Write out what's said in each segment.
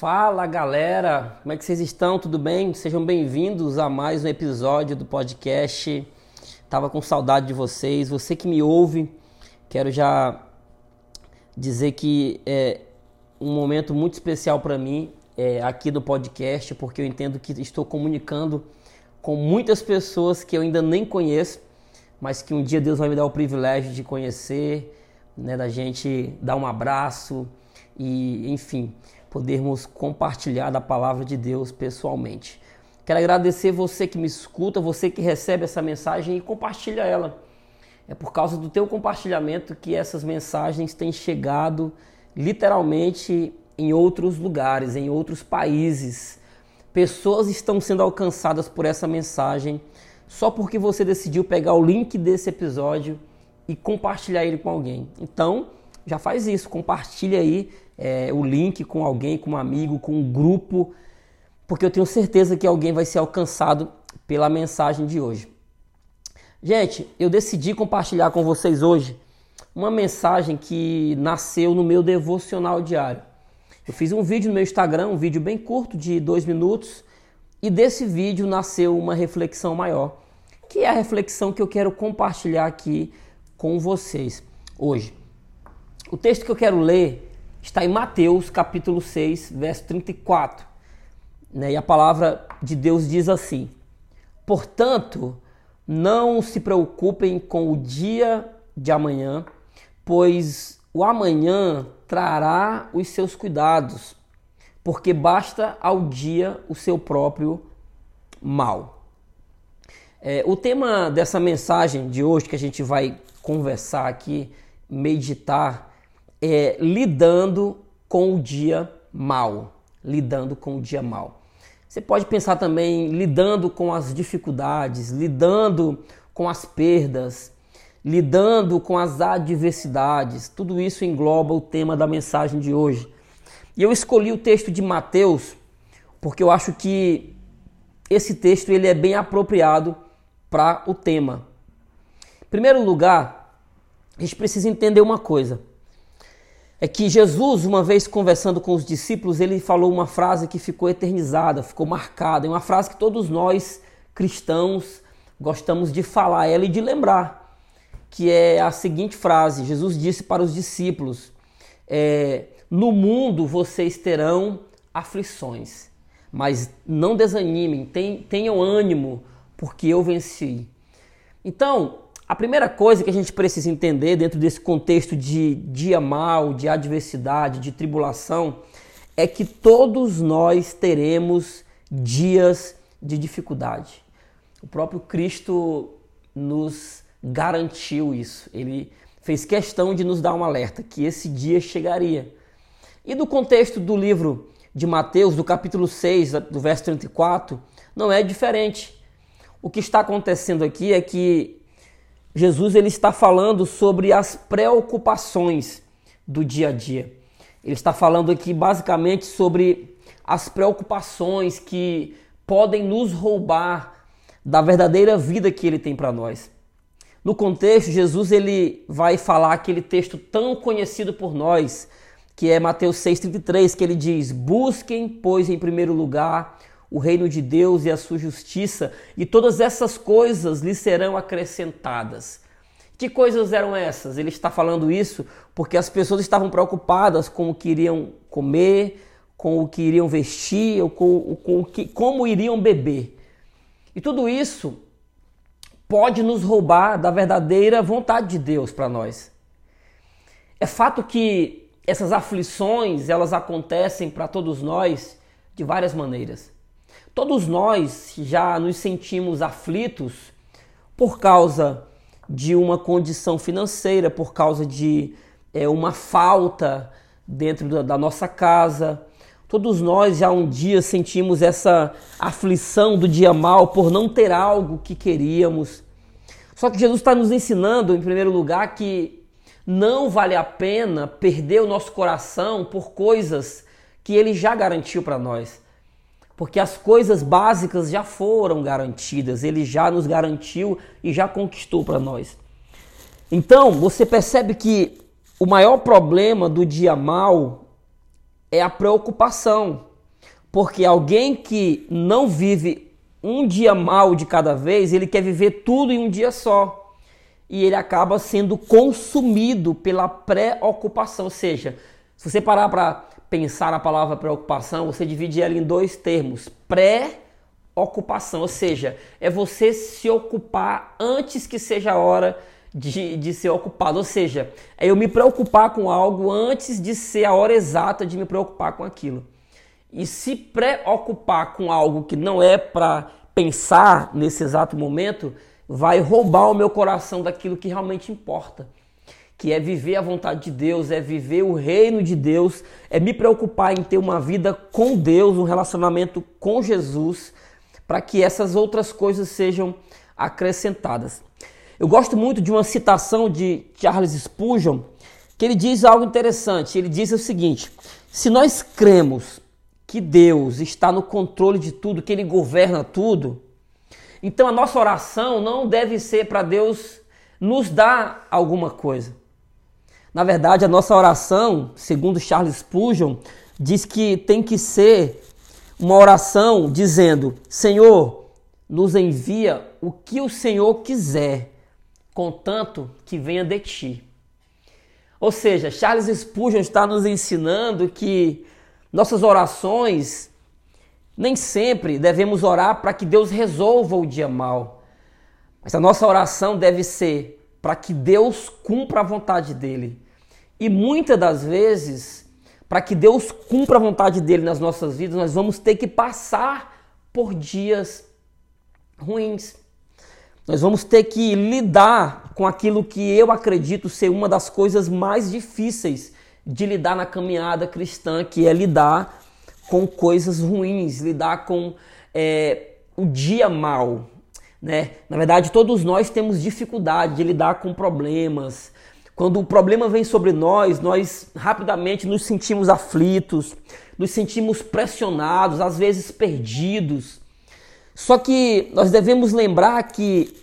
Fala galera, como é que vocês estão? Tudo bem? Sejam bem-vindos a mais um episódio do podcast. Tava com saudade de vocês. Você que me ouve, quero já dizer que é um momento muito especial para mim é, aqui do podcast, porque eu entendo que estou comunicando com muitas pessoas que eu ainda nem conheço, mas que um dia Deus vai me dar o privilégio de conhecer, né, da gente dar um abraço e, enfim, podermos compartilhar da palavra de Deus pessoalmente. Quero agradecer você que me escuta, você que recebe essa mensagem e compartilha ela. É por causa do teu compartilhamento que essas mensagens têm chegado literalmente em outros lugares, em outros países. Pessoas estão sendo alcançadas por essa mensagem só porque você decidiu pegar o link desse episódio e compartilhar ele com alguém. Então, já faz isso, compartilha aí é, o link com alguém, com um amigo, com um grupo, porque eu tenho certeza que alguém vai ser alcançado pela mensagem de hoje. Gente, eu decidi compartilhar com vocês hoje uma mensagem que nasceu no meu devocional diário. Eu fiz um vídeo no meu Instagram, um vídeo bem curto de dois minutos, e desse vídeo nasceu uma reflexão maior, que é a reflexão que eu quero compartilhar aqui com vocês hoje. O texto que eu quero ler está em Mateus capítulo 6, verso 34. Né? E a palavra de Deus diz assim: Portanto, não se preocupem com o dia de amanhã, pois o amanhã trará os seus cuidados, porque basta ao dia o seu próprio mal. É, o tema dessa mensagem de hoje que a gente vai conversar aqui, meditar, é, lidando com o dia mal. Lidando com o dia mal. Você pode pensar também lidando com as dificuldades, lidando com as perdas, lidando com as adversidades. Tudo isso engloba o tema da mensagem de hoje. E eu escolhi o texto de Mateus porque eu acho que esse texto ele é bem apropriado para o tema. Em primeiro lugar, a gente precisa entender uma coisa é que Jesus, uma vez conversando com os discípulos, ele falou uma frase que ficou eternizada, ficou marcada. É uma frase que todos nós cristãos gostamos de falar ela e de lembrar, que é a seguinte frase: Jesus disse para os discípulos: é, No mundo vocês terão aflições, mas não desanimem, tenham ânimo, porque eu venci. Então, a primeira coisa que a gente precisa entender dentro desse contexto de dia mal, de adversidade, de tribulação, é que todos nós teremos dias de dificuldade. O próprio Cristo nos garantiu isso. Ele fez questão de nos dar um alerta que esse dia chegaria. E do contexto do livro de Mateus, do capítulo 6, do verso 34, não é diferente. O que está acontecendo aqui é que Jesus ele está falando sobre as preocupações do dia a dia. Ele está falando aqui basicamente sobre as preocupações que podem nos roubar da verdadeira vida que ele tem para nós. No contexto, Jesus ele vai falar aquele texto tão conhecido por nós, que é Mateus 6:33, que ele diz: "Busquem, pois, em primeiro lugar o reino de Deus e a sua justiça, e todas essas coisas lhe serão acrescentadas. Que coisas eram essas? Ele está falando isso porque as pessoas estavam preocupadas com o que iriam comer, com o que iriam vestir, ou com, com o que, como iriam beber. E tudo isso pode nos roubar da verdadeira vontade de Deus para nós. É fato que essas aflições, elas acontecem para todos nós de várias maneiras. Todos nós já nos sentimos aflitos por causa de uma condição financeira, por causa de é, uma falta dentro da, da nossa casa. Todos nós já um dia sentimos essa aflição do dia mal por não ter algo que queríamos. Só que Jesus está nos ensinando, em primeiro lugar, que não vale a pena perder o nosso coração por coisas que ele já garantiu para nós porque as coisas básicas já foram garantidas, ele já nos garantiu e já conquistou para nós. Então, você percebe que o maior problema do dia mal é a preocupação. Porque alguém que não vive um dia mal de cada vez, ele quer viver tudo em um dia só. E ele acaba sendo consumido pela preocupação. Ou seja, se você parar para pensar a palavra preocupação, você divide ela em dois termos: pré-ocupação, ou seja, é você se ocupar antes que seja a hora de, de ser ocupado. Ou seja, é eu me preocupar com algo antes de ser a hora exata de me preocupar com aquilo. E se preocupar com algo que não é para pensar nesse exato momento, vai roubar o meu coração daquilo que realmente importa. Que é viver a vontade de Deus, é viver o reino de Deus, é me preocupar em ter uma vida com Deus, um relacionamento com Jesus, para que essas outras coisas sejam acrescentadas. Eu gosto muito de uma citação de Charles Spurgeon, que ele diz algo interessante. Ele diz o seguinte: se nós cremos que Deus está no controle de tudo, que Ele governa tudo, então a nossa oração não deve ser para Deus nos dar alguma coisa. Na verdade, a nossa oração, segundo Charles Spurgeon, diz que tem que ser uma oração dizendo: Senhor, nos envia o que o Senhor quiser contanto que venha de ti. Ou seja, Charles Spurgeon está nos ensinando que nossas orações nem sempre devemos orar para que Deus resolva o dia mal. Mas a nossa oração deve ser para que Deus cumpra a vontade dele. E muitas das vezes, para que Deus cumpra a vontade dele nas nossas vidas, nós vamos ter que passar por dias ruins. Nós vamos ter que lidar com aquilo que eu acredito ser uma das coisas mais difíceis de lidar na caminhada cristã, que é lidar com coisas ruins, lidar com é, o dia mal. Né? Na verdade, todos nós temos dificuldade de lidar com problemas. Quando o problema vem sobre nós, nós rapidamente nos sentimos aflitos, nos sentimos pressionados, às vezes perdidos. Só que nós devemos lembrar que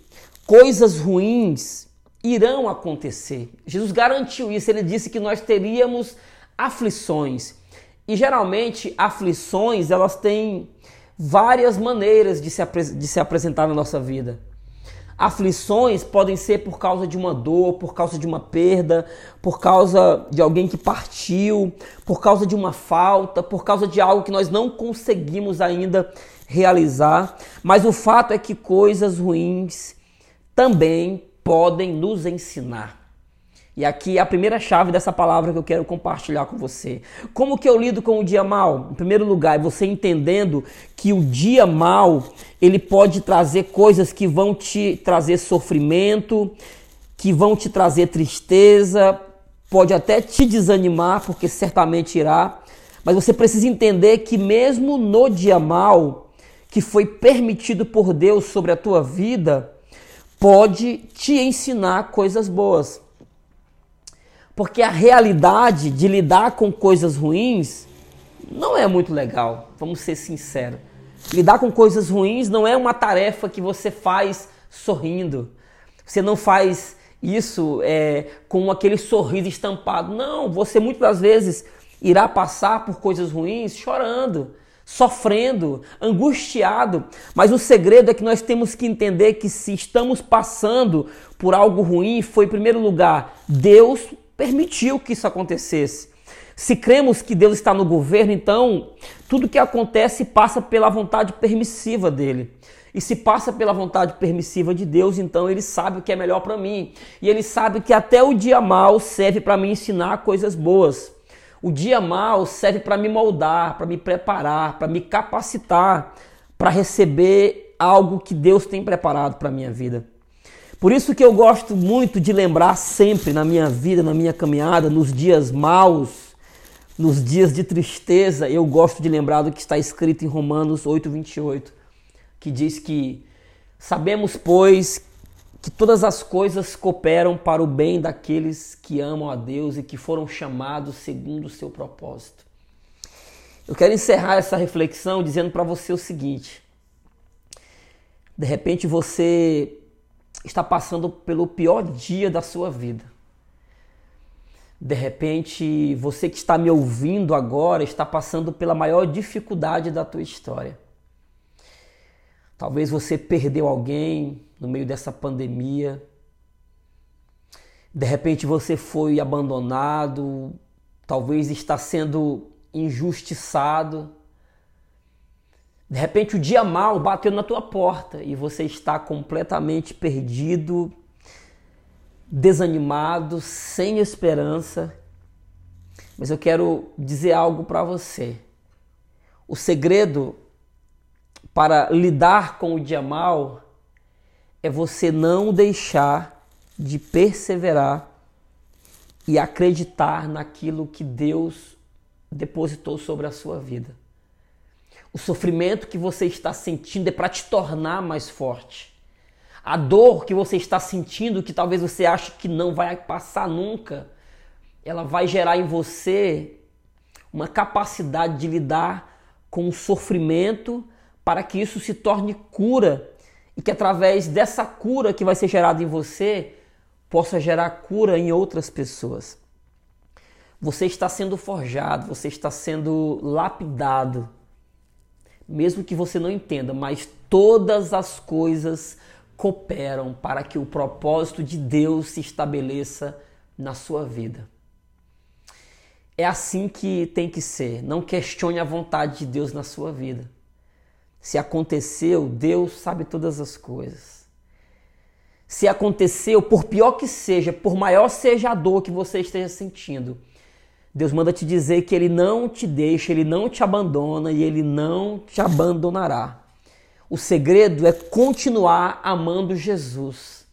coisas ruins irão acontecer. Jesus garantiu isso, ele disse que nós teríamos aflições. E geralmente aflições, elas têm várias maneiras de se, de se apresentar na nossa vida. Aflições podem ser por causa de uma dor, por causa de uma perda, por causa de alguém que partiu, por causa de uma falta, por causa de algo que nós não conseguimos ainda realizar, mas o fato é que coisas ruins também podem nos ensinar. E aqui é a primeira chave dessa palavra que eu quero compartilhar com você. Como que eu lido com o dia mal? Em primeiro lugar, é você entendendo que o dia mal, ele pode trazer coisas que vão te trazer sofrimento, que vão te trazer tristeza, pode até te desanimar, porque certamente irá. Mas você precisa entender que mesmo no dia mal, que foi permitido por Deus sobre a tua vida pode te ensinar coisas boas. Porque a realidade de lidar com coisas ruins não é muito legal, vamos ser sinceros. Lidar com coisas ruins não é uma tarefa que você faz sorrindo. Você não faz isso é, com aquele sorriso estampado. Não, você muitas das vezes irá passar por coisas ruins chorando sofrendo, angustiado. Mas o segredo é que nós temos que entender que se estamos passando por algo ruim, foi em primeiro lugar, Deus permitiu que isso acontecesse. Se cremos que Deus está no governo, então tudo que acontece passa pela vontade permissiva dele. E se passa pela vontade permissiva de Deus, então ele sabe o que é melhor para mim. E ele sabe que até o dia mal serve para me ensinar coisas boas. O dia mal serve para me moldar, para me preparar, para me capacitar para receber algo que Deus tem preparado para minha vida. Por isso que eu gosto muito de lembrar sempre na minha vida, na minha caminhada, nos dias maus, nos dias de tristeza, eu gosto de lembrar do que está escrito em Romanos 8:28, que diz que sabemos, pois, que todas as coisas cooperam para o bem daqueles que amam a Deus e que foram chamados segundo o seu propósito. Eu quero encerrar essa reflexão dizendo para você o seguinte: de repente você está passando pelo pior dia da sua vida. De repente, você que está me ouvindo agora está passando pela maior dificuldade da tua história. Talvez você perdeu alguém no meio dessa pandemia. De repente você foi abandonado, talvez está sendo injustiçado. De repente o dia mal bateu na tua porta e você está completamente perdido, desanimado, sem esperança. Mas eu quero dizer algo para você. O segredo para lidar com o dia mal é você não deixar de perseverar e acreditar naquilo que Deus depositou sobre a sua vida. O sofrimento que você está sentindo é para te tornar mais forte. A dor que você está sentindo, que talvez você ache que não vai passar nunca, ela vai gerar em você uma capacidade de lidar com o sofrimento para que isso se torne cura e que através dessa cura que vai ser gerada em você possa gerar cura em outras pessoas. Você está sendo forjado, você está sendo lapidado mesmo que você não entenda, mas todas as coisas cooperam para que o propósito de Deus se estabeleça na sua vida. É assim que tem que ser. Não questione a vontade de Deus na sua vida. Se aconteceu, Deus sabe todas as coisas. Se aconteceu, por pior que seja, por maior seja a dor que você esteja sentindo, Deus manda te dizer que Ele não te deixa, Ele não te abandona e Ele não te abandonará. O segredo é continuar amando Jesus.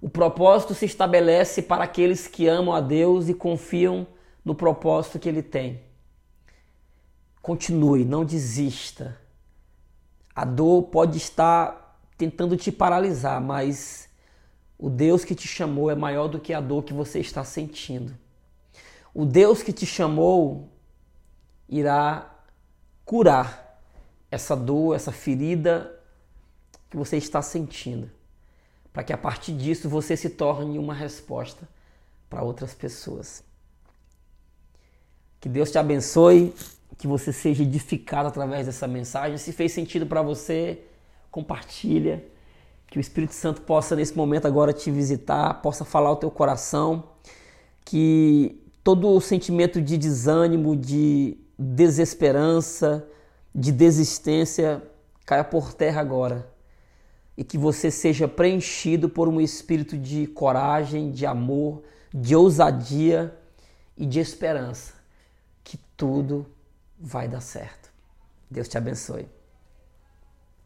O propósito se estabelece para aqueles que amam a Deus e confiam no propósito que Ele tem. Continue, não desista. A dor pode estar tentando te paralisar, mas o Deus que te chamou é maior do que a dor que você está sentindo. O Deus que te chamou irá curar essa dor, essa ferida que você está sentindo, para que a partir disso você se torne uma resposta para outras pessoas. Que Deus te abençoe, que você seja edificado através dessa mensagem. Se fez sentido para você, compartilha. Que o Espírito Santo possa nesse momento agora te visitar, possa falar o teu coração, que todo o sentimento de desânimo, de desesperança, de desistência caia por terra agora. E que você seja preenchido por um espírito de coragem, de amor, de ousadia e de esperança. Que tudo vai dar certo. Deus te abençoe.